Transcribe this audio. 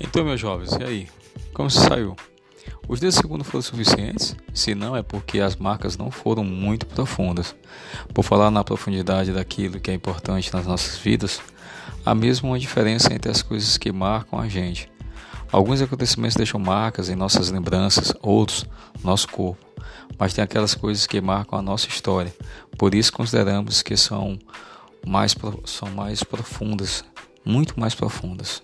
Então, meus jovens, e aí? Como se saiu? Os 10 segundos foram suficientes? Se não, é porque as marcas não foram muito profundas. Por falar na profundidade daquilo que é importante nas nossas vidas, há mesmo uma diferença entre as coisas que marcam a gente. Alguns acontecimentos deixam marcas em nossas lembranças, outros no nosso corpo. Mas tem aquelas coisas que marcam a nossa história. Por isso consideramos que são mais, são mais profundas, muito mais profundas.